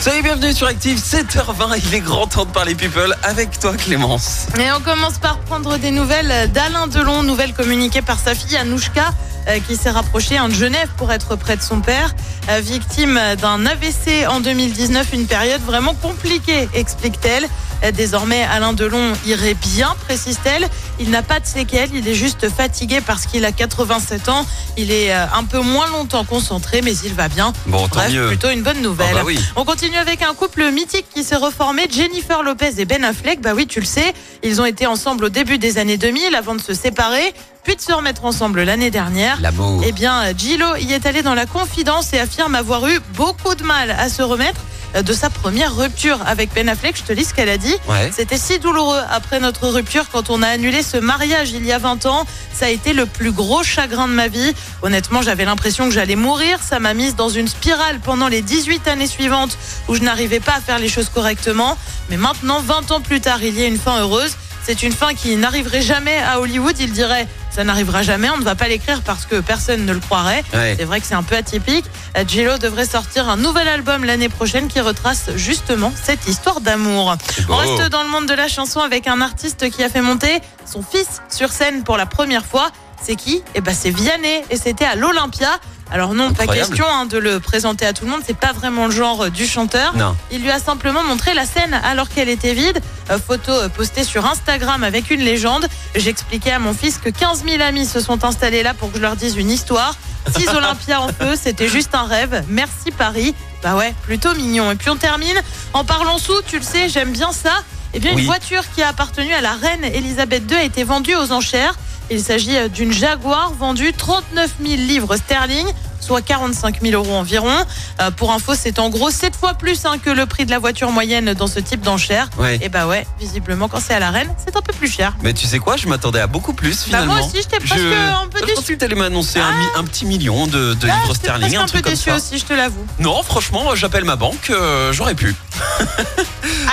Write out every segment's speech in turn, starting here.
Soyez bienvenus sur Active, 7h20, il est grand temps de parler people avec toi Clémence. Et on commence par prendre des nouvelles d'Alain Delon, nouvelles communiquées par sa fille Anouchka, euh, qui s'est rapprochée de Genève pour être près de son père. Euh, victime d'un AVC en 2019, une période vraiment compliquée, explique-t-elle. Euh, Désormais, Alain Delon irait bien, précise-t-elle. Il n'a pas de séquelles, il est juste fatigué parce qu'il a 87 ans. Il est un peu moins longtemps concentré, mais il va bien. Bon, tant Bref, mieux. plutôt une bonne nouvelle. Ah bah oui. On continue avec un couple mythique qui s'est reformé, Jennifer Lopez et Ben Affleck. Bah oui, tu le sais, ils ont été ensemble au début des années 2000 avant de se séparer, puis de se remettre ensemble l'année dernière. L'amour. Eh bien, Gillo y est allé dans la confidence et affirme avoir eu beaucoup de mal à se remettre de sa première rupture avec Ben Affleck. Je te lis ce qu'elle a dit. Ouais. C'était si douloureux après notre rupture quand on a annulé ce mariage il y a 20 ans. Ça a été le plus gros chagrin de ma vie. Honnêtement, j'avais l'impression que j'allais mourir. Ça m'a mise dans une spirale pendant les 18 années suivantes où je n'arrivais pas à faire les choses correctement. Mais maintenant, 20 ans plus tard, il y a une fin heureuse. C'est une fin qui n'arriverait jamais à Hollywood. Il dirait, ça n'arrivera jamais. On ne va pas l'écrire parce que personne ne le croirait. Ouais. C'est vrai que c'est un peu atypique. Euh, Jello devrait sortir un nouvel album l'année prochaine qui retrace justement cette histoire d'amour. On reste dans le monde de la chanson avec un artiste qui a fait monter son fils sur scène pour la première fois. C'est qui? Eh ben c'est Vianney et c'était à l'Olympia. Alors non, pas question hein, de le présenter à tout le monde. C'est pas vraiment le genre euh, du chanteur. Non. Il lui a simplement montré la scène alors qu'elle était vide. Euh, photo euh, postée sur Instagram avec une légende. J'expliquais à mon fils que 15 000 amis se sont installés là pour que je leur dise une histoire. Six Olympias en feu, c'était juste un rêve. Merci Paris. Bah ouais, plutôt mignon. Et puis on termine en parlant sous, tu le sais, j'aime bien ça. Eh bien, Oui. une voiture qui a appartenu à la reine Elisabeth II a été vendue aux enchères. Il s'agit euh, d'une Jaguar vendue 39 000 livres sterling, soit 45 000 euros environ. Euh, pour info, c'est en gros 7 fois plus hein, que le prix de la voiture moyenne dans ce type d'enchères. Ouais. Et bah ouais, visiblement, quand c'est à la reine, c'est un peu plus cher. Mais tu sais quoi, je m'attendais à beaucoup plus Bah finalement. moi aussi, j'étais presque Je- un peu Je pensais déçu. que t'allais m'annoncer un, mi- un petit million de, de Ah, livres sterling, un un peu truc comme déçu ça. aussi, je te l'avoue. Non, franchement, j'appelle ma banque, euh, j'aurais pu.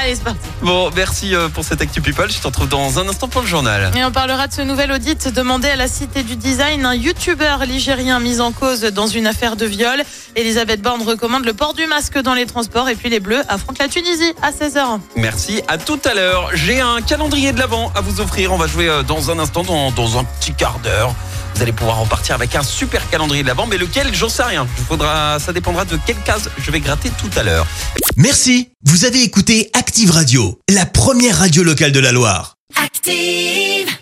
Allez, c'est parti. Bon, merci euh, pour cette Actu People. Je te retrouve dans un instant pour le journal. Et on parlera de ce nouvel audit demandé à la Cité du Design. Un youtubeur ligérien mis en cause dans une affaire de viol. Elisabeth Borne recommande le port du masque dans les transports. Et puis les Bleus affrontent la Tunisie à 16h. Merci, à tout à l'heure. J'ai un calendrier de l'avant à vous offrir. On va jouer euh, dans un instant, dans, dans un petit quart d'heure. Vous allez pouvoir repartir avec un super calendrier de l'avant, mais lequel, j'en sais rien. Il faudra, ça dépendra de quelle case je vais gratter tout à l'heure. Merci, vous avez écouté Active Radio, la première radio locale de la Loire. Active.